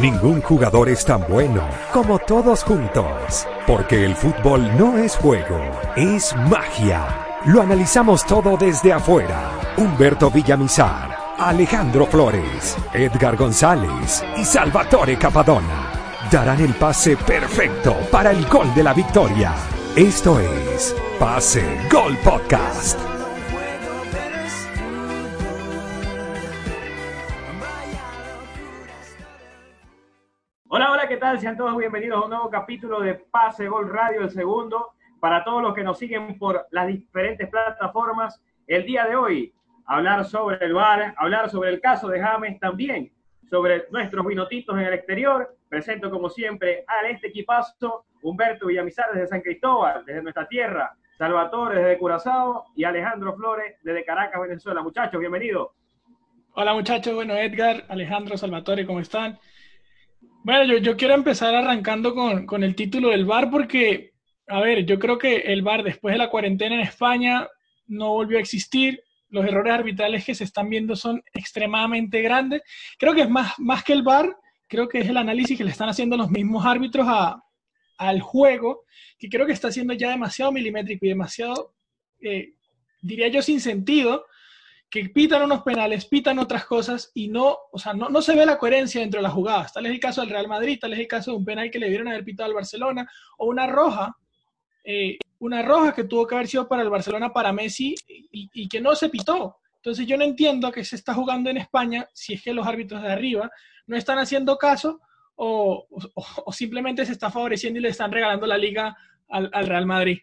Ningún jugador es tan bueno como todos juntos, porque el fútbol no es juego, es magia. Lo analizamos todo desde afuera. Humberto Villamizar, Alejandro Flores, Edgar González y Salvatore Capadona darán el pase perfecto para el gol de la victoria. Esto es Pase Gol Podcast. Tal? Sean todos bienvenidos a un nuevo capítulo de Pase Gol Radio, el segundo. Para todos los que nos siguen por las diferentes plataformas, el día de hoy, hablar sobre el VAR, hablar sobre el caso de James, también sobre nuestros vinotitos en el exterior. Presento, como siempre, a este equipazo, Humberto Villamizar desde San Cristóbal, desde nuestra tierra, Salvatore desde Curazao y Alejandro Flores desde Caracas, Venezuela. Muchachos, bienvenidos. Hola muchachos, bueno, Edgar, Alejandro, Salvatore, ¿cómo están? Bueno, yo, yo quiero empezar arrancando con, con el título del VAR porque, a ver, yo creo que el VAR después de la cuarentena en España no volvió a existir. Los errores arbitrales que se están viendo son extremadamente grandes. Creo que es más, más que el VAR, creo que es el análisis que le están haciendo los mismos árbitros a, al juego, que creo que está siendo ya demasiado milimétrico y demasiado, eh, diría yo, sin sentido, que pitan unos penales, pitan otras cosas y no, o sea, no, no se ve la coherencia dentro de las jugadas. Tal es el caso del Real Madrid, tal es el caso de un penal que le dieron haber pitado al Barcelona, o una roja, eh, una roja que tuvo que haber sido para el Barcelona, para Messi, y, que no se pitó. Entonces yo no entiendo a qué se está jugando en España si es que los árbitros de arriba no están haciendo caso o, o, simplemente se está favoreciendo y le están regalando la liga al, al Real Madrid.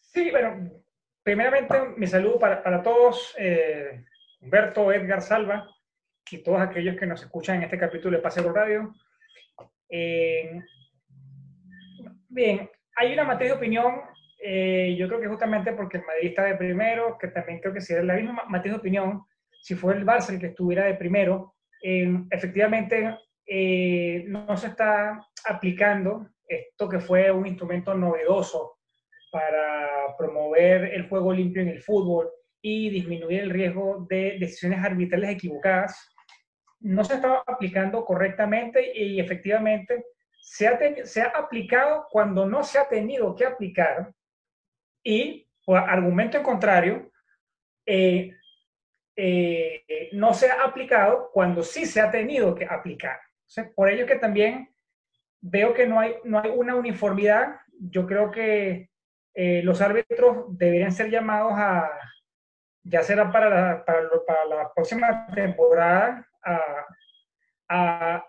Sí, bueno, primeramente, mi saludo para, para todos, eh, Humberto, Edgar, Salva y todos aquellos que nos escuchan en este capítulo de Paseo Radio. Eh, bien, hay una materia de opinión, eh, yo creo que justamente porque el Madrid está de primero, que también creo que sería la misma materia de opinión, si fue el Barça el que estuviera de primero, efectivamente no se está aplicando esto que fue un instrumento novedoso para promover el juego limpio en el fútbol y disminuir el riesgo de decisiones arbitrales equivocadas, no se estaba aplicando correctamente y efectivamente se ha, se ha aplicado cuando no se ha tenido que aplicar y, por argumento en contrario, eh, eh, no se ha aplicado cuando sí se ha tenido que aplicar. Por ello que también veo que no hay, no hay una uniformidad. Yo creo que eh, los árbitros deberían ser llamados a, ya será para la, para, la próxima temporada, a, a,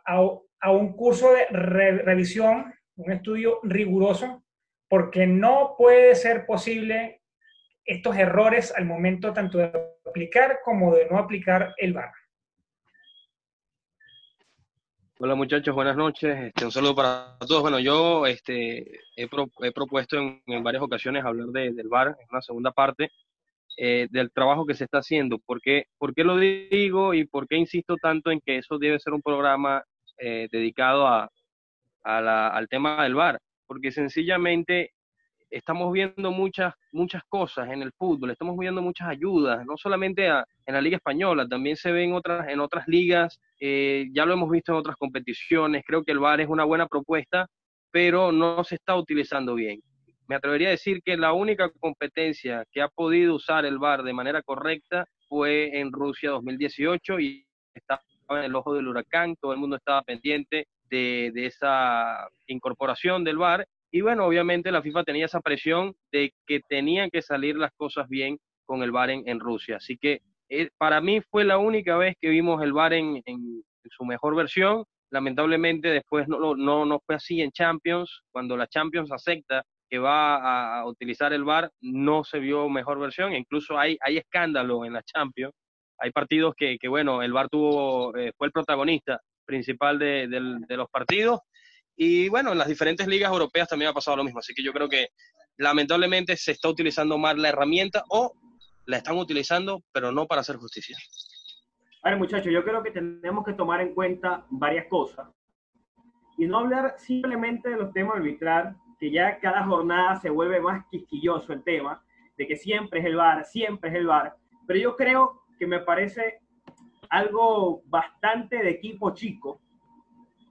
a un curso de re, revisión, un estudio riguroso, porque no puede ser posible estos errores al momento tanto de aplicar como de no aplicar el VAR. Hola muchachos, buenas noches. Este, un saludo para todos. Bueno, yo este, he, pro, he propuesto en, varias ocasiones hablar de, del VAR en una segunda parte eh, del trabajo que se está haciendo. ¿Por qué, ¿Por qué, lo digo y por qué insisto tanto en que eso debe ser un programa eh, dedicado al tema del VAR? Porque sencillamente estamos viendo muchas, muchas cosas en el fútbol, estamos viendo muchas ayudas, no solamente a, en la Liga Española, también se ve en otras, en otras ligas, eh, ya lo hemos visto en otras competiciones, creo que el VAR es una buena propuesta, pero no se está utilizando bien. Me atrevería a decir que la única competencia que ha podido usar el VAR de manera correcta fue en Rusia 2018 y estaba en el ojo del huracán, todo el mundo estaba pendiente de, de esa incorporación del VAR y bueno, obviamente la FIFA tenía esa presión de que tenían que salir las cosas bien con el VAR en, en Rusia. Así que eh, para mí fue la única vez que vimos el VAR en, en, su mejor versión. Lamentablemente después no, no, no fue así en Champions. Cuando la Champions acepta que va a, utilizar el VAR, no se vio mejor versión. Incluso hay, hay escándalo en la Champions hay partidos que, que bueno, el VAR tuvo, eh, fue el protagonista principal de, los partidos. Y bueno, en las diferentes ligas europeas también ha pasado lo mismo. Así que yo creo que lamentablemente se está utilizando más la herramienta o la están utilizando, pero no para hacer justicia. A ver, muchachos, yo creo que tenemos que tomar en cuenta varias cosas y no hablar simplemente de los temas arbitrar, que ya cada jornada se vuelve más quisquilloso el tema, de que siempre es el VAR, siempre es el VAR, pero yo creo que me parece algo bastante de equipo chico,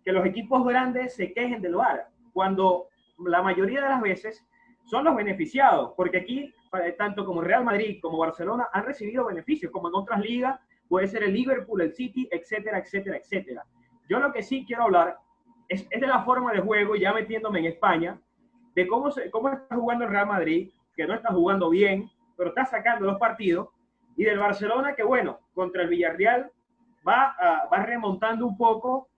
que los equipos grandes se quejen del VAR, cuando la mayoría de las veces son los beneficiados, porque aquí, eh, tanto como Real Madrid como Barcelona, han recibido beneficios, como en otras ligas, puede ser el Liverpool, el City, etcétera, etcétera, etcétera. Yo lo que sí quiero hablar es, de la forma de juego, ya metiéndome en España, de cómo, se, cómo está jugando el Real Madrid, que no está jugando bien, pero está sacando los partidos, y del Barcelona, que bueno, contra el Villarreal va, va remontando un poco,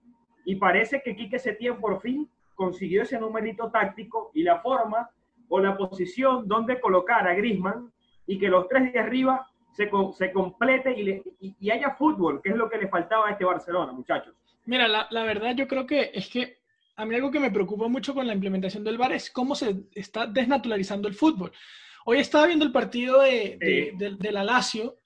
y parece que Quique Setién por fin consiguió ese numerito táctico y la forma o la posición donde colocar a Grisman y que los tres de arriba se, se complete y, le, y, y, haya fútbol, que es lo que le faltaba a este Barcelona, muchachos. Mira, la, la, verdad yo creo que es que a mí algo que me preocupa mucho con la implementación del VAR es cómo se está desnaturalizando el fútbol. Hoy estaba viendo el partido de, de, de, de la Lazio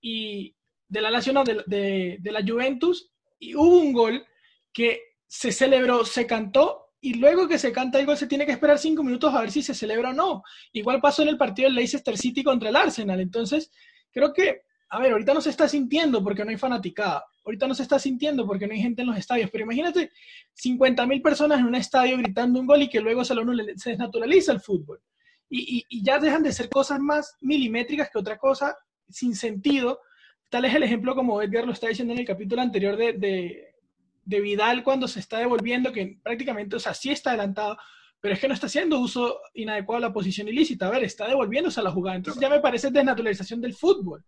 y de la Lazio, no, de la Juventus y hubo un gol que se celebró, se cantó y luego que se canta el gol se tiene que esperar cinco minutos a ver si se celebra o no. Igual pasó en el partido del Leicester City contra el Arsenal. Entonces, creo que, a ver, ahorita no se está sintiendo porque no hay fanaticada. Ahorita no se está sintiendo porque no hay gente en los estadios. Pero imagínate 50 mil personas en un estadio gritando un gol y que luego se, se desnaturaliza el fútbol. Y, y, ya dejan de ser cosas más milimétricas que otra cosa sin sentido. Tal es el ejemplo como Edgar lo está diciendo en el capítulo anterior de, de Vidal cuando se está devolviendo, que prácticamente, o sea, sí está adelantado, pero es que no está haciendo uso inadecuado de la posición ilícita. A ver, está devolviéndose a la jugada. Entonces ya me parece desnaturalización del fútbol.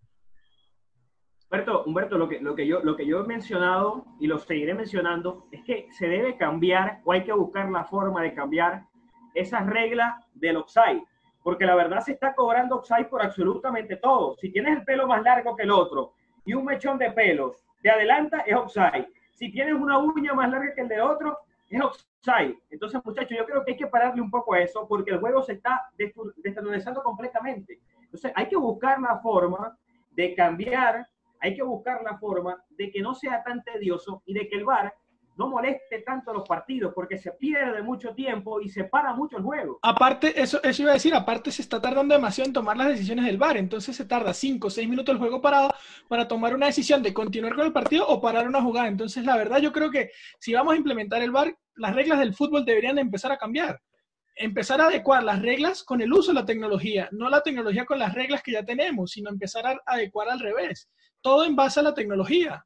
Humberto, Humberto lo, que, lo, que yo, lo que yo he mencionado y lo seguiré mencionando es que se debe cambiar o hay que buscar la forma de cambiar esas reglas del offside. Porque la verdad se está cobrando offside por absolutamente todo. Si tienes el pelo más largo que el otro y un mechón de pelos te adelanta, es offside. Si tienes una uña más larga que el de otro, es offside. Entonces, muchachos, yo creo que hay que pararle un poco a eso porque el juego se está desestabilizando completamente. Entonces, hay que buscar la forma de cambiar, hay que buscar la forma de que no sea tan tedioso y de que el VAR no moleste tanto los partidos porque se pierde mucho tiempo y se para mucho el juego. Aparte, eso, eso iba a decir, aparte se está tardando demasiado en tomar las decisiones del VAR, entonces se tarda 5 o 6 minutos el juego parado para tomar una decisión de continuar con el partido o parar una jugada. Entonces, la verdad, yo creo que si vamos a implementar el VAR, las reglas del fútbol deberían empezar a cambiar. Empezar a adecuar las reglas con el uso de la tecnología, no la tecnología con las reglas que ya tenemos, sino empezar a adecuar al revés. Todo en base a la tecnología.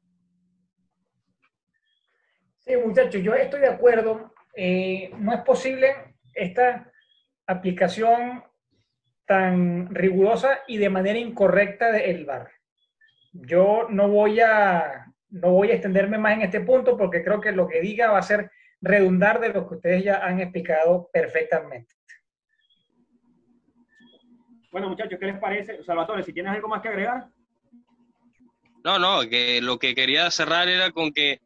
Sí, muchachos, yo estoy de acuerdo. Eh, no es posible esta aplicación tan rigurosa y de manera incorrecta del VAR. Yo no voy a no voy a extenderme más en este punto porque creo que lo que diga va a ser redundar de lo que ustedes ya han explicado perfectamente. Bueno, muchachos, ¿qué les parece? Salvatore, si tienes algo más que agregar. No, no, que lo que quería cerrar era con que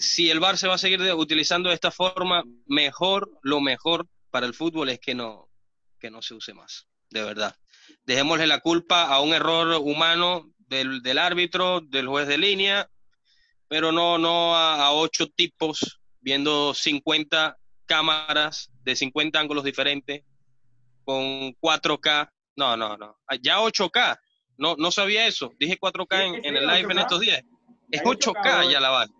si el VAR se va a seguir utilizando de esta forma, mejor, lo mejor para el fútbol es que no, que no se use más, de verdad. Dejémosle la culpa a un error humano del, del árbitro, del juez de línea, pero no, no a, a, ocho tipos viendo 50 cámaras de 50 ángulos diferentes con 4K. No, no, no. Ya 8K. No, no sabía eso. Dije 4K en, en el live 8K. en estos días. Es 8K ya la van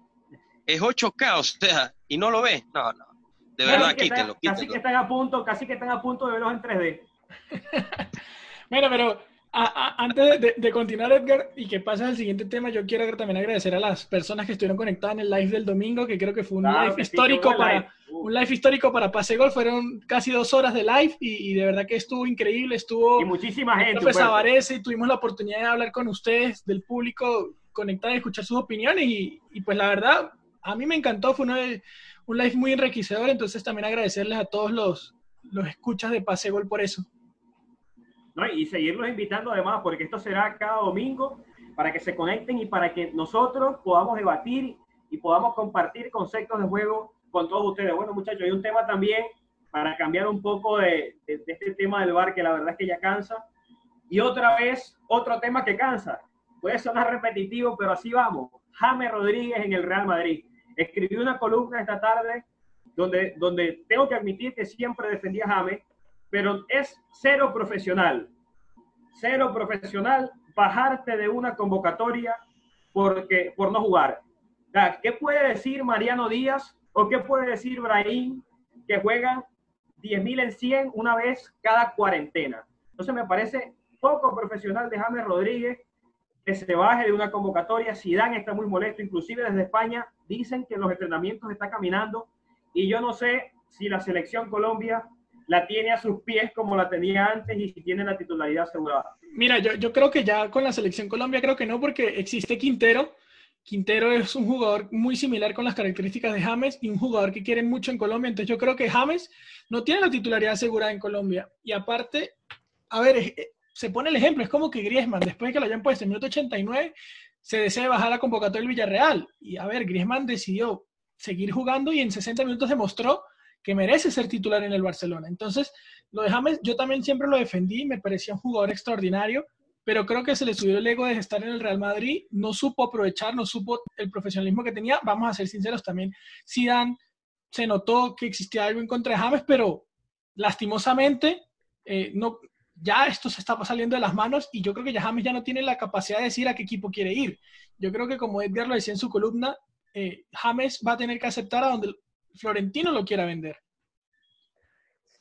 es 8K, o sea, y no lo ves. No, no. De verdad, casi quítenlo, quítenlo. Casi que están a punto, casi que están a punto de verlos en 3D. Mira, pero a, a, antes de, de, continuar, Edgar, y que pases al siguiente tema, yo quiero también agradecer a las personas que estuvieron conectadas en el live del domingo, que creo que fue un claro, live histórico sí, para live. Uh. un live histórico para Pase Gol. Fueron casi dos horas de live y, y de verdad que estuvo increíble. Estuvo y muchísima gente. Pues, y tuvimos la oportunidad de hablar con ustedes, del público conectado y escuchar sus opiniones. Y, y pues la verdad, a mí me encantó, fue una, un live muy enriquecedor, entonces también agradecerles a todos los, los escuchas de Pasegol por eso. No, y seguirlos invitando además, porque esto será cada domingo para que se conecten y para que nosotros podamos debatir y podamos compartir conceptos de juego con todos ustedes. Bueno, muchachos, hay un tema también para cambiar un poco de, de, este tema del bar que la verdad es que ya cansa. Y otra vez, otro tema que cansa. Puede sonar repetitivo, pero así vamos. James Rodríguez en el Real Madrid. Escribí una columna esta tarde donde, donde tengo que admitir que siempre defendía a James, pero es cero profesional. Cero profesional bajarte de una convocatoria porque, por no jugar. ¿Qué puede decir Mariano Díaz o qué puede decir Brahim que juegan 10.000 en 100 una vez cada cuarentena? Entonces me parece poco profesional de James Rodríguez que se baje de una convocatoria. Zidane está muy molesto, inclusive desde España dicen que los entrenamientos está caminando y yo no sé si la selección Colombia la tiene a sus pies como la tenía antes y si tiene la titularidad asegurada. Mira, yo, yo creo que ya con la selección Colombia creo que no, porque existe Quintero. Quintero es un jugador muy similar con las características de James y un jugador que quieren mucho en Colombia. Entonces yo creo que James no tiene la titularidad asegurada en Colombia. Y aparte, a ver, eh, se pone el ejemplo, es como que Griezmann, después de que lo hayan puesto en minuto 89, se desea bajar la convocatoria del Villarreal. Y a ver, Griezmann decidió seguir jugando y en 60 minutos demostró que merece ser titular en el Barcelona. Entonces, lo de James, yo también siempre lo defendí, me parecía un jugador extraordinario, pero creo que se le subió el ego de estar en el Real Madrid, no supo aprovechar, no supo el profesionalismo que tenía. Vamos a ser sinceros también, Zidane se notó que existía algo en contra de James, pero lastimosamente eh, no, ya esto se está saliendo de las manos y yo creo que ya James ya no tiene la capacidad de decir a qué equipo quiere ir. Yo creo que como Edgar lo decía en su columna, eh, James va a tener que aceptar a donde Florentino lo quiera vender.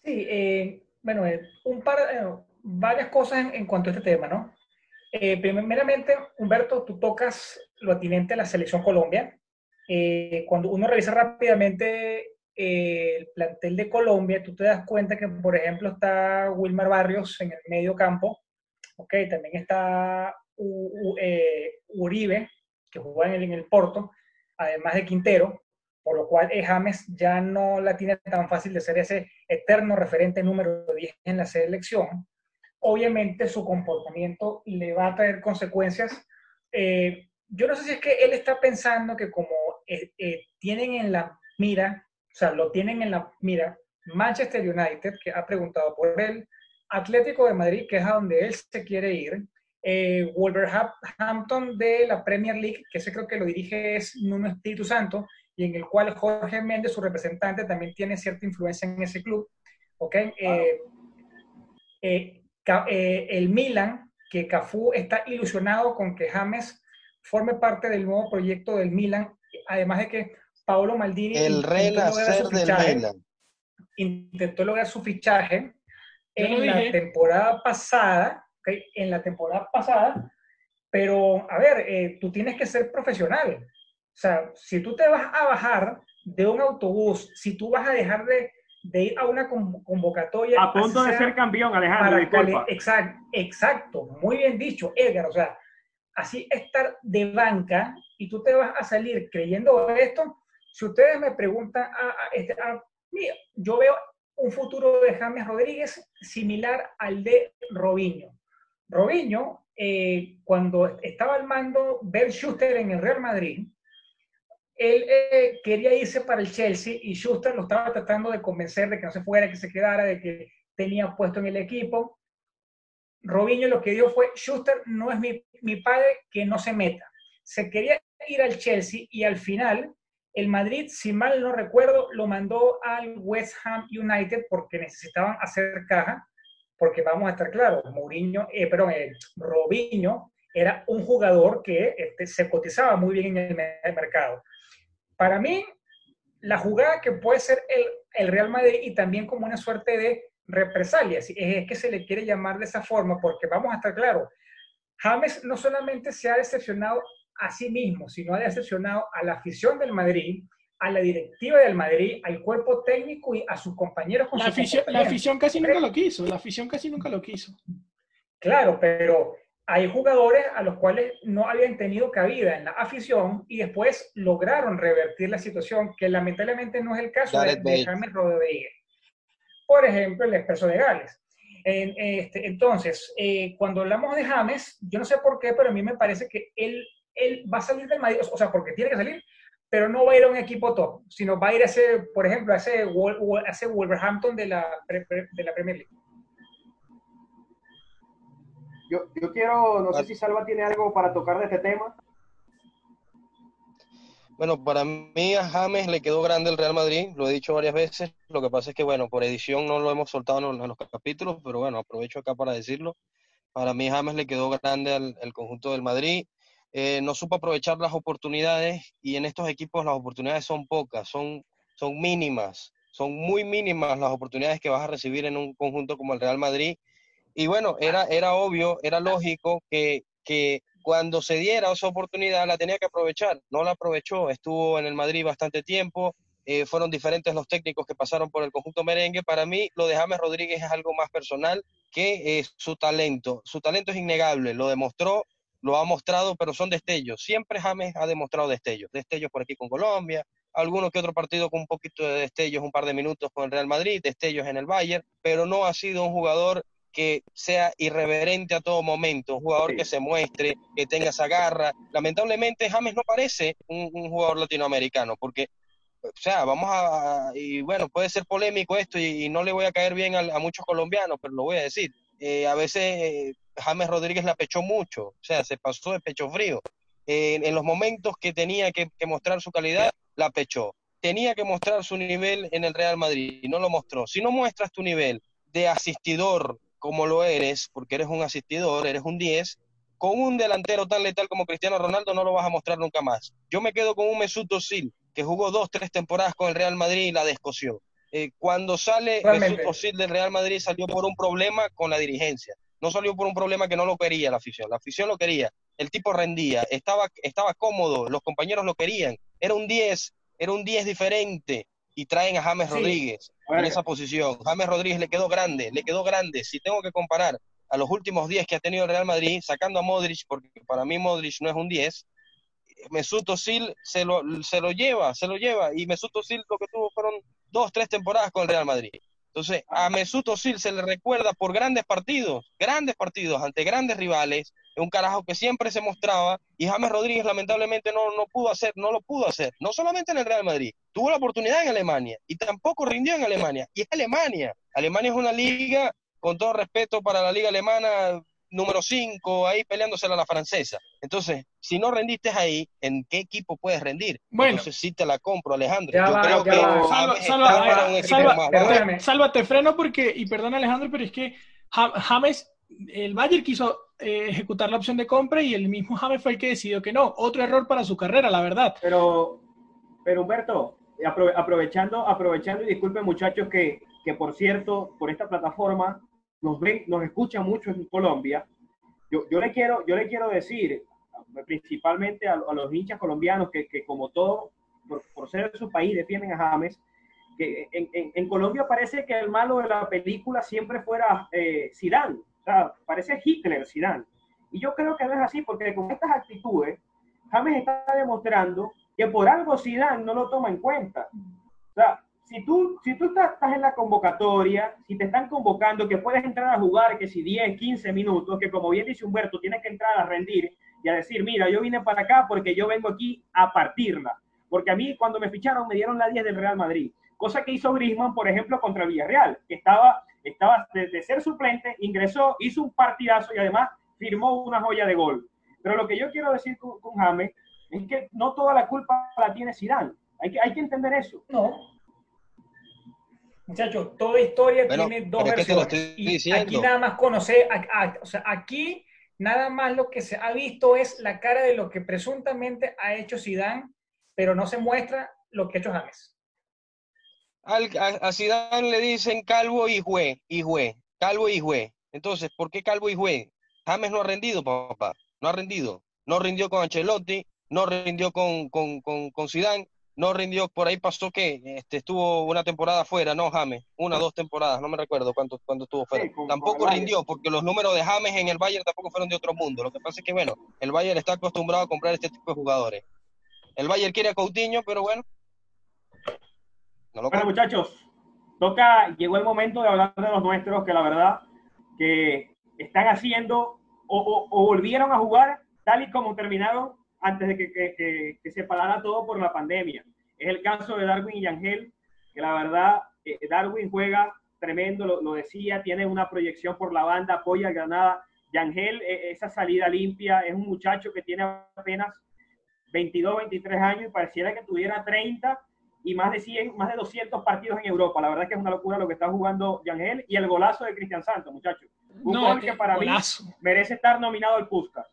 Sí, eh, bueno, eh, un par, varias cosas en, cuanto a este tema, ¿no? primeramente, Humberto, tú tocas lo atinente a la selección Colombia. cuando uno revisa rápidamente el plantel de Colombia, tú te das cuenta que, por ejemplo, está Wilmar Barrios en el medio campo, ok, también está Uribe, que juega en el Porto, además de Quintero, por lo cual eh, James ya no la tiene tan fácil de ser ese eterno referente número 10 en la selección. Obviamente su comportamiento le va a traer consecuencias. Eh, yo no sé si es que él está pensando que como eh, tienen en la mira, o sea, lo tienen en la mira Manchester United, que ha preguntado por él, Atlético de Madrid, que es a donde él se quiere ir, Wolverhampton de la Premier League, que ese creo que lo dirige es Nuno Espíritu Santo, y en el cual Jorge Méndez, su representante, también tiene cierta influencia en ese club. ¿ok? Eh, eh, eh, el Milan, que Cafú está ilusionado con que James forme parte del nuevo proyecto del Milan, además de que Paolo Maldini el renacer del Milan. intentó lograr su fichaje en la temporada pasada, ¿okay? en la temporada pasada, pero a ver, tú tienes que ser profesional. O sea, si tú te vas a bajar de un autobús, si tú vas a dejar de, ir a una convocatoria. A punto de ser campeón, Alejandro. Exacto, exacto, muy bien dicho, Edgar. O sea, así estar de banca y tú te vas a salir creyendo esto. Si ustedes me preguntan, a, este, mira, yo veo un futuro de James Rodríguez similar al de Robinho. Robinho, eh, cuando estaba al mando Bel Schuster en el Real Madrid, él eh, quería irse para el Chelsea y Schuster lo estaba tratando de convencer de que no se fuera, que se quedara, de que tenía puesto en el equipo. Robinho lo que dijo fue, Schuster no es mi padre, que no se meta. Se quería ir al Chelsea y al final el Madrid, si mal no recuerdo, lo mandó al West Ham United porque necesitaban hacer caja, porque vamos a estar claros, Mourinho, eh, perdón, eh, Robinho era un jugador que este, se cotizaba muy bien en el mercado. Para mí, la jugada que puede ser el, Real Madrid y también como una suerte de represalia, es que se le quiere llamar de esa forma, porque vamos a estar claros, James no solamente se ha decepcionado a sí mismo, sino ha decepcionado a la afición del Madrid, a la directiva del Madrid, al cuerpo técnico y a sus compañeros. la, afición, la afición casi nunca lo quiso, la afición casi nunca lo quiso. Claro, pero hay jugadores a los cuales no habían tenido cabida en la afición y después lograron revertir la situación, que lamentablemente no es el caso de, James Rodríguez. Por ejemplo, el expreso de Gales. este, entonces, eh, cuando hablamos de James, yo no sé por qué, pero a mí me parece que él, él va a salir del Madrid, o sea, porque tiene que salir, pero no va a ir a un equipo top, sino va a ir a ese, por ejemplo, a ese, ese Wolverhampton de la, de la Premier League. Yo, yo quiero, no sé si Salva tiene algo para tocar de este tema. Bueno, para mí a James le quedó grande el Real Madrid, lo he dicho varias veces. Lo que pasa es que, bueno, por edición no lo hemos soltado en los, capítulos, pero bueno, aprovecho acá para decirlo. Para mí James le quedó grande al, conjunto del Madrid. Eh, no supo aprovechar las oportunidades y en estos equipos las oportunidades son pocas, son, son mínimas, son muy mínimas las oportunidades que vas a recibir en un conjunto como el Real Madrid. Y bueno, era, era obvio, era lógico que, que cuando se diera esa oportunidad la tenía que aprovechar, no la aprovechó, estuvo en el Madrid bastante tiempo, eh, fueron diferentes los técnicos que pasaron por el conjunto merengue, para mí lo de James Rodríguez es algo más personal que su talento, su talento es innegable, lo demostró, lo ha mostrado, pero son destellos, siempre James ha demostrado destellos, destellos por aquí con Colombia, alguno que otro partido con un poquito de destellos, un par de minutos con el Real Madrid, destellos en el Bayern, pero no ha sido un jugador que sea irreverente a todo momento, un jugador que se muestre, que tenga esa garra. Lamentablemente James no parece un, jugador latinoamericano, porque, o sea, vamos a, y bueno, puede ser polémico esto y, no le voy a caer bien a, muchos colombianos, pero lo voy a decir. Eh, a veces eh, James Rodríguez la pechó mucho, o sea, se pasó de pecho frío. en los momentos que tenía que, que mostrar su calidad, la pechó. Tenía que mostrar su nivel en el Real Madrid y no lo mostró. Si no muestras tu nivel de asistidor, como lo eres, porque eres un asistidor, eres un 10, con un delantero tan letal como Cristiano Ronaldo no lo vas a mostrar nunca más. Yo me quedo con un Mesut Özil, que jugó dos, tres temporadas con el Real Madrid y la descoció. Eh, cuando sale Mesut Özil del Real Madrid salió por un problema con la dirigencia. No salió por un problema que no lo quería la afición. La afición lo quería. El tipo rendía, estaba, estaba cómodo, los compañeros lo querían. Era un 10, era un 10 diferente y traen a James Rodríguez en esa posición. James Rodríguez le quedó grande, le quedó grande. Si tengo que comparar a los últimos 10 que ha tenido el Real Madrid, sacando a Modric, porque para mí Modric no es un 10, Mesut Özil se lo, se lo lleva, se lo lleva. Y Mesut Özil lo que tuvo fueron dos, tres temporadas con el Real Madrid. Entonces, a Mesut Özil se le recuerda por grandes partidos, grandes partidos ante grandes rivales, un carajo que siempre se mostraba y James Rodríguez lamentablemente no, no pudo hacer, no lo pudo hacer, no solamente en el Real Madrid, tuvo la oportunidad en Alemania y tampoco rindió en Alemania. Y es Alemania. Alemania es una liga, con todo respeto para la liga alemana, número 5, ahí peleándosela a la francesa. Entonces, si no rendiste ahí, ¿en qué equipo puedes rendir? Bueno. Entonces sí te la compro, Alejandro. Yo creo que salva, salva, te freno porque, y perdón Alejandro, pero es que James, el Bayern quiso eh, ejecutar la opción de compra y el mismo James fue el que decidió que no. Otro error para su carrera, la verdad. Pero, pero Humberto, aprovechando, aprovechando y disculpen muchachos que, que por cierto, por esta plataforma nos ven, nos escuchan mucho en Colombia. Yo, yo, le, quiero, yo le quiero decir, principalmente a, los hinchas colombianos, que, que como todo, por, ser de su país, defienden a James, que en, en, Colombia parece que el malo de la película siempre fuera eh, Zidane parece Hitler, Zidane. Y yo creo que no es así, porque con estas actitudes, James está demostrando que por algo Zidane no lo toma en cuenta. O sea, si tú, si tú estás, en la convocatoria, si te están convocando, que puedes entrar a jugar, que si 10, 15 minutos, que como bien dice Humberto, tienes que entrar a rendir y a decir, mira, yo vine para acá porque yo vengo aquí a partirla. Porque a mí cuando me ficharon me dieron la 10 del Real Madrid. Cosa que hizo Griezmann, por ejemplo, contra Villarreal, que estaba estaba de, ser suplente, ingresó, hizo un partidazo y además firmó una joya de gol. Pero lo que yo quiero decir con, James es que no toda la culpa la tiene Zidane. Hay que, hay que entender eso. No. Muchachos, toda historia tiene dos versiones. Y aquí nada más conoce, o sea, aquí nada más lo que se ha visto es la cara de lo que presuntamente ha hecho Zidane, pero no se muestra lo que ha hecho James a, Zidane le dicen calvo y jue, y jue, calvo y jue. Entonces, ¿por qué calvo y jue? James no ha rendido, papá, no ha rendido. No rindió con Ancelotti, no rindió con, con, con, con Zidane, no rindió, por ahí pasó que este, estuvo una temporada fuera, no James, una o dos temporadas, no me recuerdo cuánto, cuándo estuvo fuera. tampoco rindió, porque los números de James en el Bayern tampoco fueron de otro mundo. Lo que pasa es que, bueno, el Bayern está acostumbrado a comprar este tipo de jugadores. El Bayern quiere a Coutinho, pero bueno, bueno, muchachos, toca, llegó el momento de hablar de los nuestros, que la verdad que están haciendo o, volvieron a jugar tal y como terminaron antes de que, se parara todo por la pandemia. Es el caso de Darwin y Yangel, que la verdad, eh, Darwin juega tremendo, lo, decía, tiene una proyección por la banda, apoya a Granada. Yangel, e, esa salida limpia, es un muchacho que tiene apenas 22, 23 años y pareciera que tuviera 30 y más de 100, más de 200 partidos en Europa. La verdad es que es una locura lo que está jugando Yangel y el golazo de Cristian Santos, muchachos. Un gol que para mí merece estar nominado al Puskas.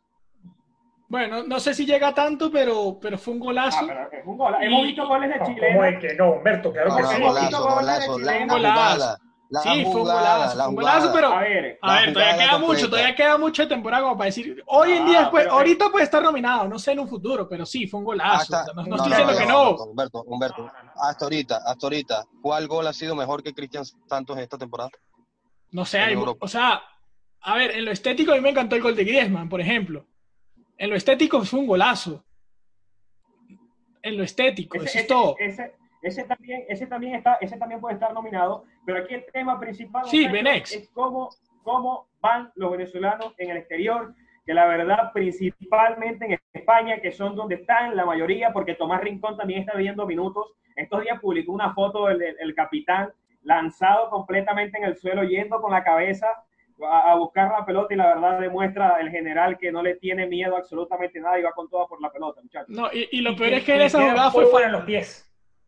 Bueno, no sé si llega tanto, pero, pero fue un golazo. Ah, es un golazo. Hemos visto goles de Chile. ¿Cómo es que no, Humberto? Claro que sí. Hemos visto goles de Chile sí, fue un golazo, fue un golazo, pero a ver, a ver todavía queda mucho, todavía queda mucho de temporada como para decir, hoy en día, después, ahorita puede estar nominado, no sé en un futuro, pero sí, fue un golazo. no, estoy diciendo que no. Humberto, Humberto, hasta ahorita, hasta ahorita, ¿cuál gol ha sido mejor que Cristian Santos esta temporada? No sé, o sea, a ver, en lo estético a mí me encantó el gol de Griezmann, por ejemplo. En lo estético fue un golazo. En lo estético, eso es todo. Ese también, ese también está, ese también puede estar nominado, pero aquí el tema principal es cómo, cómo van los venezolanos en el exterior, que la verdad, principalmente en España, que son donde están la mayoría, porque Tomás Rincón también está viendo minutos. Estos días publicó una foto del, capitán lanzado completamente en el suelo, yendo con la cabeza a, buscar la pelota y la verdad demuestra el general que no le tiene miedo absolutamente nada y va con todo por la pelota, muchachos. No, y, lo peor es que en esa jugada fue fuera los pies.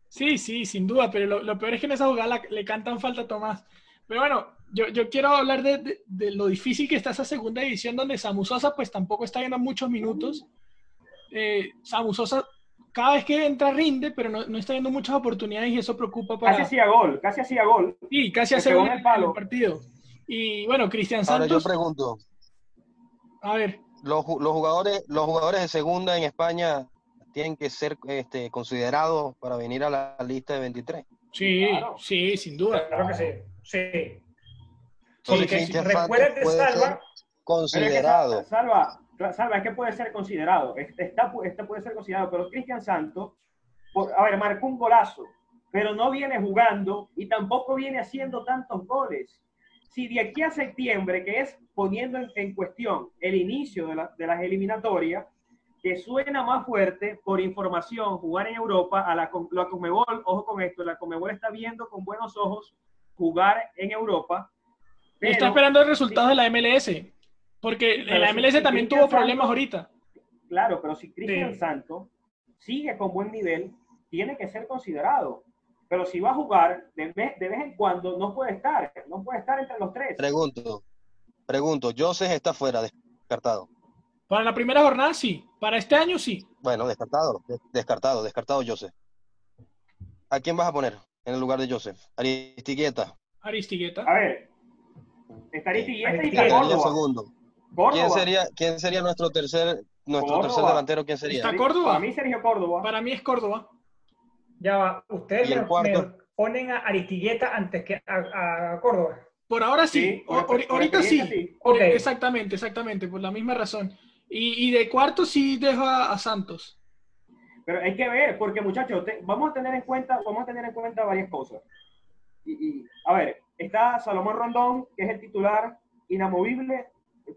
Sí, sí, sin duda, pero lo, peor es que en esa jugada le cantan falta a Tomás. Pero bueno, yo, yo quiero hablar de, de, lo difícil que está esa segunda división donde Samu Sosa pues tampoco está viendo muchos minutos. Eh, Samu Sosa cada vez que entra rinde, pero no, no, está viendo muchas oportunidades y eso preocupa para... Casi hacía gol, casi hacía gol. Sí, casi hace gol en el, partido. Y bueno, Cristian Santos... Ahora yo pregunto. A ver. Los, los, jugadores, los jugadores de segunda en España tienen que ser este, considerados para venir a la lista de 23. Sí, sí, sin duda. Claro que sí. Sí. Recuerda que Salva. Considerado. Salva, Salva, es que puede ser considerado. Está, está puede ser considerado, pero Cristian Santos, a ver, marcó un golazo, pero no viene jugando y tampoco viene haciendo tantos goles. Si de aquí a septiembre, que es poniendo en, cuestión el inicio de, la, de las eliminatorias, que suena más fuerte por información jugar en Europa a la, la Comebol, ojo con esto, la Comebol está viendo con buenos ojos jugar en Europa. está esperando el resultado de la MLS, porque la MLS también tuvo problemas ahorita. Claro, pero si Cristian Santos sigue con buen nivel, tiene que ser considerado. Pero si va a jugar de vez, de vez en cuando, no puede estar, no puede estar entre los tres. Pregunto, pregunto, Joseph está fuera, descartado. Para la primera jornada sí, para este año sí. Bueno, descartado, descartado, descartado Joseph. ¿A quién vas a poner en el lugar de Joseph? Aristigueta. Aristigueta. A ver, está Aristigueta y Córdoba. segundo. ¿Quién sería, ¿Quién sería nuestro tercer, nuestro tercer delantero? ¿Quién sería? ¿Está Córdoba? Para mí Sergio Córdoba. Para mí es Córdoba. Ya va, ustedes me, ponen a Aristigueta antes que a, a Córdoba. Por ahora sí, ahorita sí. Exactamente, exactamente, por la misma razón. Y, de cuarto sí deja a Santos. Pero hay que ver, porque muchachos, vamos a tener en cuenta, vamos a tener en cuenta varias cosas. Y, a ver, está Salomón Rondón, que es el titular inamovible.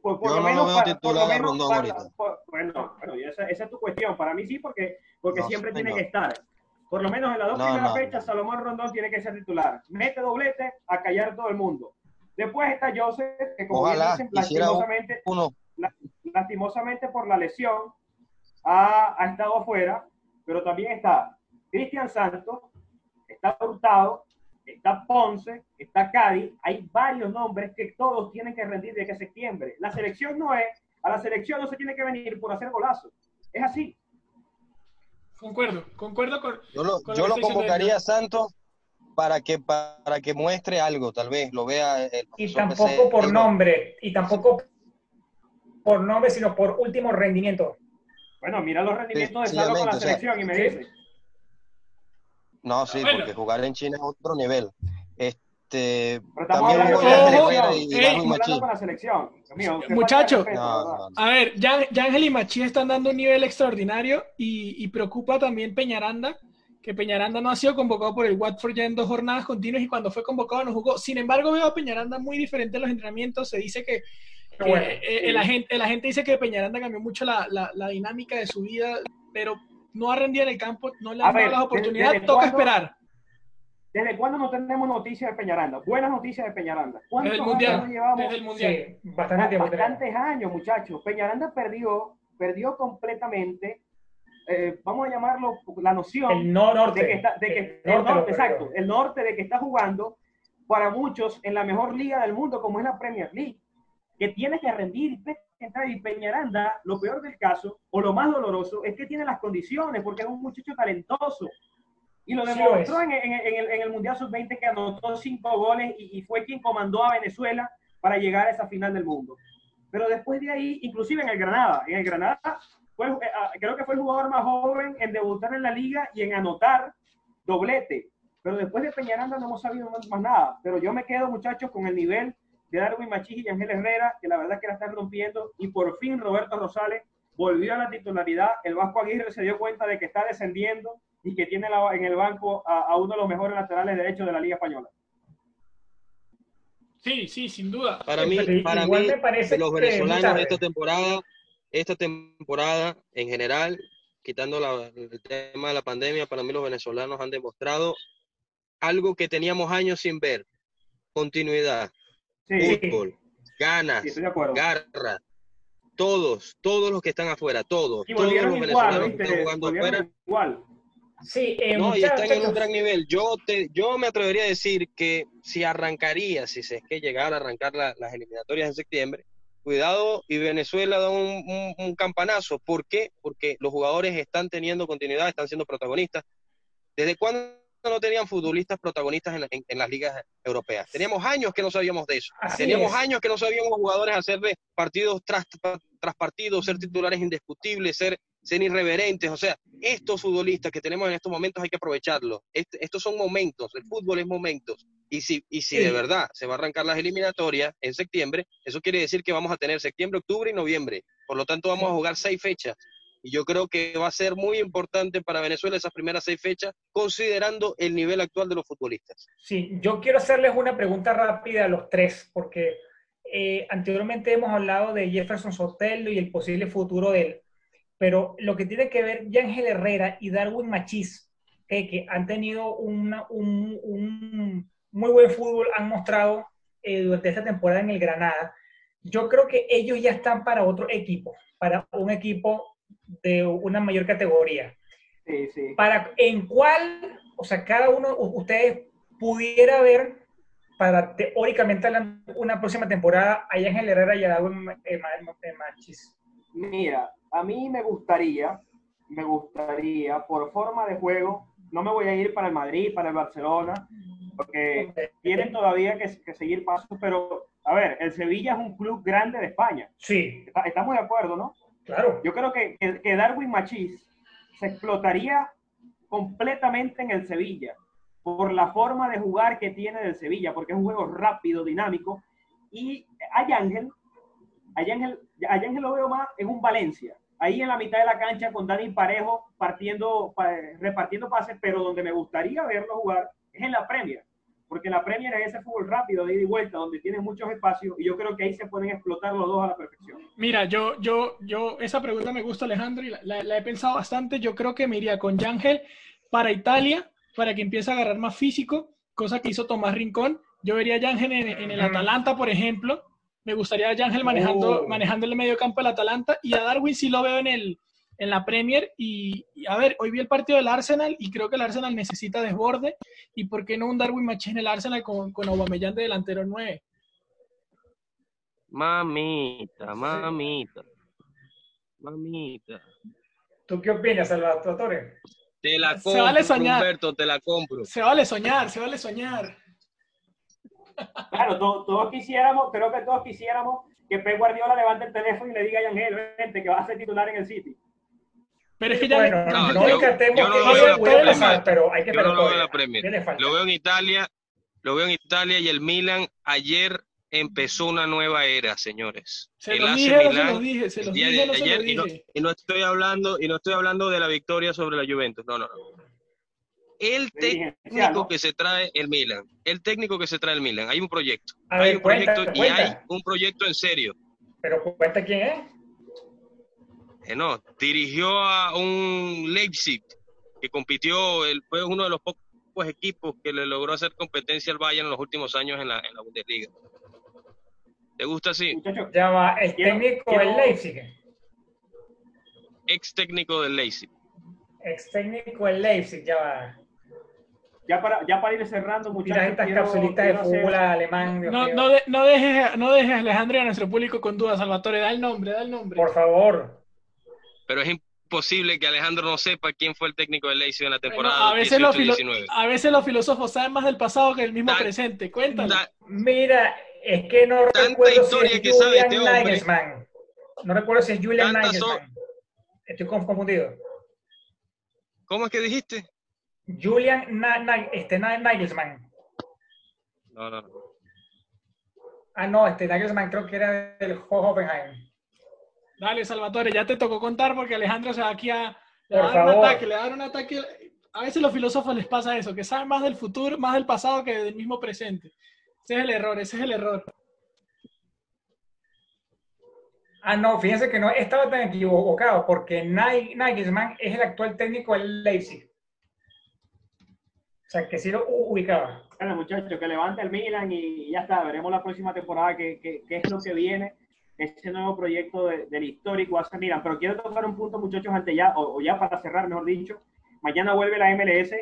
Por, por lo menos para, titular Rondón ahorita. bueno, bueno esa, esa, es tu cuestión. Para mí sí, porque, porque siempre tiene que estar. Por lo menos en las dos primeras fechas, Salomón Rondón tiene que ser titular. Mete doblete a callar todo el mundo. Después está Joseph, que como bien dicen, lastimosamente, uno lastimosamente por la lesión, ha, ha estado afuera, pero también está Cristian Santos, está Hurtado, está Ponce, está Cádiz, hay varios nombres que todos tienen que rendir de que septiembre. La selección no es, a la selección no se tiene que venir por hacer golazos, es así. Concuerdo, concuerdo con. Yo lo, yo lo convocaría a Santos para que para que muestre algo, tal vez lo vea. y tampoco por nombre, y tampoco por nombre, sino por último rendimiento. Bueno, mira los rendimientos de Salva con la selección y me dice. No, sí, porque jugar en China es otro nivel. Este, también hablando, y, y con la selección. Muchachos, a ver, ya, Ángel y Machi están dando un nivel extraordinario y, y, preocupa también Peñaranda, que Peñaranda no ha sido convocado por el Watford ya en dos jornadas continuas y cuando fue convocado no jugó. Sin embargo, veo a Peñaranda muy diferente en los entrenamientos. Se dice que, eh, el, agente, el agente dice que Peñaranda cambió mucho la, la, dinámica de su vida, pero no ha rendido en el campo, no le han dado las oportunidades, toca esperar. ¿Desde cuándo no tenemos noticias de Peñaranda? Buenas noticias de Peñaranda. ¿Cuántos desde el mundial, años llevamos? Desde el mundial. bastantes años, muchachos. Peñaranda perdió, perdió completamente eh, vamos a llamarlo la noción el norte, de que está, de que, el norte, exacto, el norte de que está jugando para muchos en la mejor liga del mundo como es la Premier League, que tiene que rendir y Peñaranda, lo peor del caso, o lo más doloroso, es que tiene las condiciones, porque es un muchacho talentoso. Y lo demostró en, en, el, en, el, Mundial Sub-20 que anotó cinco goles y, y, fue quien comandó a Venezuela para llegar a esa final del mundo. Pero después de ahí, inclusive en el Granada, en el Granada eh, ah, creo que fue el jugador más joven en debutar en la liga y en anotar doblete. Pero después de Peñaranda no hemos sabido más, nada. Pero yo me quedo, muchachos, con el nivel de Darwin Machís y Ángel Herrera, que la verdad es que la están rompiendo. Y por fin Roberto Rosales volvió a la titularidad. El Vasco Aguirre se dio cuenta de que está descendiendo y que tiene en el banco a, uno de los mejores laterales derechos de la Liga Española. Sí, sí, sin duda. Para mí, para mí los venezolanos de esta temporada esta temporada en general, quitando el tema de la pandemia, para mí los venezolanos han demostrado algo que teníamos años sin ver, continuidad, fútbol, ganas, garra, todos, todos los que están afuera, todos, todos los venezolanos que están jugando afuera. Igual. Sí, eh, no, y están en un gran nivel. Yo, te, yo me atrevería a decir que si arrancaría, si se es que llegara a arrancar las eliminatorias en septiembre, cuidado y Venezuela da un, campanazo. ¿Por qué? Porque los jugadores están teniendo continuidad, están siendo protagonistas. ¿Desde cuándo no tenían futbolistas protagonistas en, las ligas europeas? Teníamos años que no sabíamos de eso. Teníamos años que no sabíamos jugadores hacerle partidos tras, tras partidos, ser titulares indiscutibles, ser ser irreverentes. O sea, estos futbolistas que tenemos en estos momentos hay que aprovecharlos. estos son momentos, el fútbol es momentos. Y si, y si de verdad se va a arrancar las eliminatorias en septiembre, eso quiere decir que vamos a tener septiembre, octubre y noviembre. Por lo tanto, vamos a jugar seis fechas. Y yo creo que va a ser muy importante para Venezuela esas primeras seis fechas, considerando el nivel actual de los futbolistas. Sí, yo quiero hacerles una pregunta rápida a los tres, porque eh, anteriormente hemos hablado de Jefferson Sotelo y el posible futuro de él pero lo que tiene que ver Yángel Herrera y Darwin Machís, que han tenido un, muy buen fútbol, han mostrado eh, durante esta temporada en el Granada, yo creo que ellos ya están para otro equipo, para un equipo de una mayor categoría. Sí, sí. Para, ¿En cuál, o sea, cada uno, ustedes pudiera ver para teóricamente una próxima temporada a Yángel Herrera y a Darwin eh, Machís? Mira, a mí me gustaría, me gustaría, por forma de juego, no me voy a ir para el Madrid, para el Barcelona, porque tienen todavía que, seguir pasos, pero a ver, el Sevilla es un club grande de España. Sí. estamos de acuerdo, ¿no? Claro. Yo creo que, que, Darwin Machís se explotaría completamente en el Sevilla por la forma de jugar que tiene del Sevilla, porque es un juego rápido, dinámico. Y hay Ángel, hay Ángel, hay Ángel lo veo más en un Valencia ahí en la mitad de la cancha con Dani Parejo partiendo, repartiendo pases, pero donde me gustaría verlo jugar es en la Premier, porque en la Premier es ese fútbol rápido de ida y vuelta, donde tiene muchos espacios y yo creo que ahí se pueden explotar los dos a la perfección. Mira, yo, yo, yo, esa pregunta me gusta, Alejandro, y la, he pensado bastante. Yo creo que me iría con Yangel para Italia, para que empiece a agarrar más físico, cosa que hizo Tomás Rincón. Yo vería a Yangel en el Atalanta, por ejemplo, me gustaría a Ángel manejando, oh. manejando el medio campo del Atalanta y a Darwin sí lo veo en, el, en la Premier. Y, a ver, hoy vi el partido del Arsenal y creo que el Arsenal necesita desborde. ¿Y por qué no un Darwin Machín en el Arsenal con, con Aubameyang de delantero 9? Mamita, mamita. Mamita. ¿Tú qué opinas, Salvatore? Te la compro, se vale soñar. te la compro. Se vale soñar, se vale soñar. Claro, todos, quisiéramos, creo que todos quisiéramos que Pep Guardiola levante el teléfono y le diga a Ángel, vente, que va a ser titular en el City. Pero es que ya bueno, no, no, yo, yo no lo veo pero hay que yo no lo veo en la Premier. Lo veo en Italia, lo veo en Italia y el Milan ayer empezó una nueva era, señores. Se lo dije, se lo dije, se lo dije, ayer, y, no, y no estoy hablando y no estoy hablando de la victoria sobre la Juventus. No, no, no. El técnico que se trae el Milan. El técnico que se trae el Milan. Hay un proyecto. A hay ver, un proyecto cuenta, y hay un proyecto en serio. Pero cuenta quién es. Eh, no, dirigió a un Leipzig que compitió, el, fue uno de los pocos equipos que le logró hacer competencia al Bayern en los últimos años en la, en la Bundesliga. ¿Te gusta así? Ya va, el técnico quiero- del Leipzig. Ex técnico del Leipzig. Ex técnico del Leipzig, ya va. Ya para, ya para ir cerrando, muchachos. Estas quiero- capsulitas de hacer- fútbol alemán. Dios No, no, de- no dejes, no dejes Alejandro y a nuestro público con dudas, Salvatore. Da el nombre, da el nombre. Por favor. Pero es imposible que Alejandro no sepa quién fue el técnico del Leipzig en la Bueno, temporada a, veces los filo- 18-19. a veces los filósofos saben más del pasado que del mismo presente. Cuéntalo. Ta- Mira, es que no Tanta recuerdo si historia es que sabe Julian este hombre. Nagelsmann. No recuerdo si es Julian so- Nagelsmann. Estoy conf- confundido. ¿Cómo es que dijiste? Julian Na- Na- este, Na- Nagelsmann. No, no, no. Ah, no, este Nagelsmann creo que era del Hoffenheim. Dale, Salvatore, ya te tocó contar porque Alejandro se va aquí a le Por va a dar un ataque, le va a dar un ataque. A veces los filósofos les pasa eso, que saben más del futuro, más del pasado que del mismo presente. Ese es el error, ese es el error. Ah, no, fíjense que no estaba tan equivocado porque Nag- Nagelsmann es el actual técnico del Leipzig. Sea, que sí lo ubicaba. Bueno, muchachos, que levante el Milan y ya está. Veremos la próxima temporada qué, qué- qué es lo que viene. Ese nuevo proyecto de- del histórico AC Milan. Pero quiero tocar un punto, muchachos, antes ya, o, o ya para cerrar, mejor dicho. Mañana vuelve la MLS.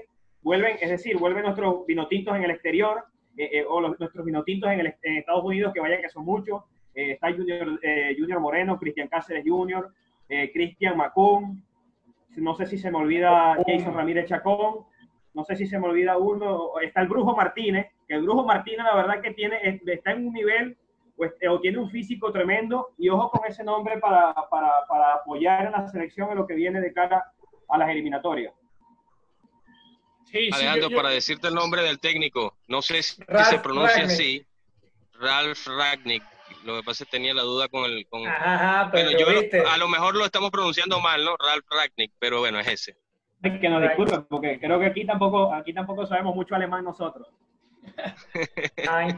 Vuelven, es decir, vuelven nuestros vinotintos en el exterior, eh, eh, o los- nuestros vinotintos en, el, en Estados Unidos, que vaya que son muchos. Eh, está Junior, eh, Junior Moreno, Cristian Cáceres Junior, eh, Cristian Macún. No sé si se me olvida Jason Ramírez Chacón no sé si se me olvida uno, está el Brujo Martínez, que el Brujo Martínez la verdad que tiene, es- está en un nivel o, este- o tiene un físico tremendo y ojo con ese nombre para, para, para apoyar en la selección en lo que viene de cara a las eliminatorias. Sí, sí, Alejandro, yo- yo- para decirte el nombre del técnico, no sé si se pronuncia así, Ralph Ragnick. Lo que pasa es que tenía la duda con el... Con, Ajá, pero bueno, yo a lo mejor lo estamos pronunciando mal, ¿no? Ralph Ragnick, pero bueno, es ese. Ay, que nos disculpen, porque creo que aquí tampoco, aquí tampoco sabemos mucho alemán nosotros. Ay,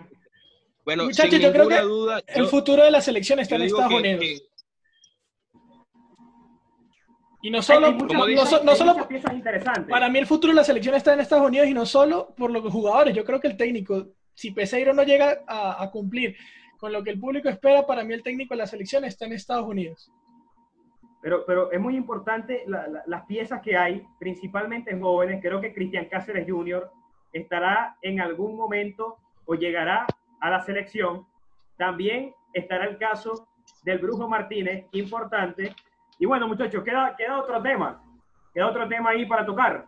Bueno, Muchachos, yo creo que duda, el yo- futuro de la selección está en Estados que- Unidos. que- Y no solo, Hay muchas- no, solo para mí el futuro de la selección está en Estados Unidos y no solo por los jugadores. Yo creo que el técnico, si Peseiro no llega a, a cumplir con lo que el público espera, para mí el técnico de la selección está en Estados Unidos. Pero, pero es muy importante la- la- las piezas que hay, principalmente jóvenes. Creo que Cristian Cáceres Jr. estará en algún momento o llegará a la selección. También estará el caso del Brujo Martínez, importante. Y bueno, muchachos, queda, queda otro tema. Queda otro tema ahí para tocar.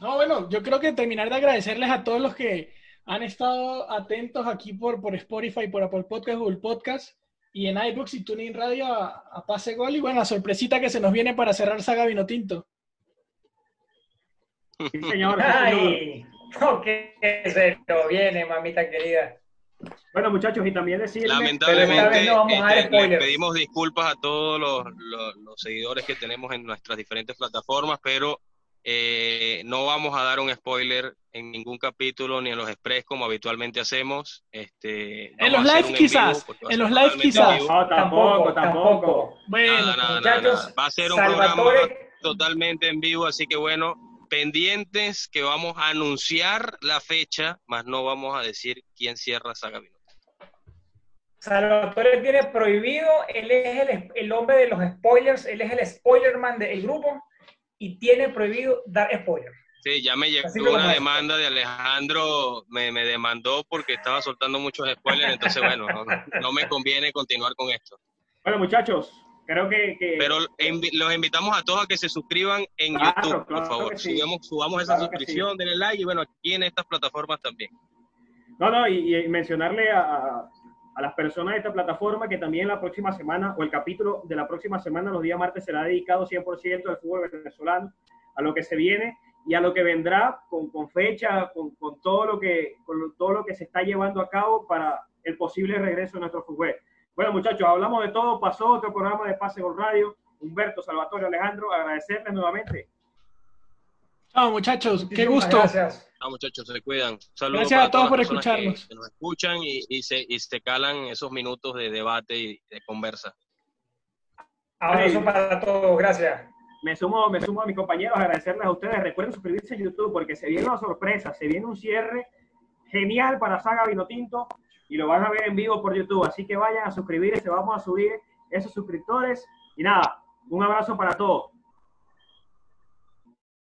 No, bueno, yo creo que terminar de agradecerles a todos los que han estado atentos aquí por, por Spotify, por Apple Podcast, Google Podcast y en iBooks y Tuning Radio a, a Pase Gol. Y bueno, la sorpresita que se nos viene para cerrar Saga Vinotinto. Sí, señor. sí, señor. ay, no, que se viene, mamita querida. Bueno, muchachos, y también decirles... Lamentablemente, esta vez no vamos a dar este, les spoilers. pedimos disculpas a todos los, los- los seguidores que tenemos en nuestras diferentes plataformas, pero eh, no vamos a dar un spoiler en ningún capítulo ni en los express como habitualmente hacemos. Este, En los live quizás, en los live quizás. No, tampoco, tampoco. Bueno, No, no, no, no, muchachos. Va a ser un Salvatore, programa totalmente en vivo, así que bueno, pendientes que vamos a anunciar la fecha, más no vamos a decir quién cierra Saga Vino. Salvatore tiene prohibido, él es el, el hombre de los spoilers, él es el spoilerman del grupo y tiene prohibido dar spoilers. Sí, ya me llegó una como- demanda de Alejandro, me, me demandó porque estaba soltando muchos spoilers, entonces bueno, no, no me conviene continuar con esto. Bueno, muchachos, creo que... que- Pero invi- los invitamos a todos a que se suscriban en Claro, YouTube, claro por favor. sí. Subamos, subamos esa Claro que suscripción, denle like y bueno, aquí en estas plataformas también. No, no, y, y mencionarle a, a- a las personas de esta plataforma que también la próxima semana o el capítulo de la próxima semana, los días martes, será dedicado 100% al fútbol venezolano, a lo que se viene y a lo que vendrá con, con fecha, con, con todo lo que, con lo- todo lo que se está llevando a cabo para el posible regreso de nuestro fútbol. Bueno, muchachos, hablamos de todo. Pasó otro programa de Pase Gol Radio. Humberto, Salvatore, Alejandro, agradecerles nuevamente. Chao, muchachos. Qué gusto. Gracias. Chao, muchachos, se cuidan. Saludos Gracias a todos por que- escucharnos. Que, nos escuchan y, y se, y se calan esos minutos de debate y de conversa. Abrazo para todos. Gracias. Me sumo, me sumo a mis compañeros agradecerles a ustedes. Recuerden suscribirse a YouTube porque se viene una sorpresa, se viene un cierre genial para Saga Vinotinto y lo van a ver en vivo por YouTube. Así que vayan a suscribirse, vamos a subir esos suscriptores. Y nada, un abrazo para todos.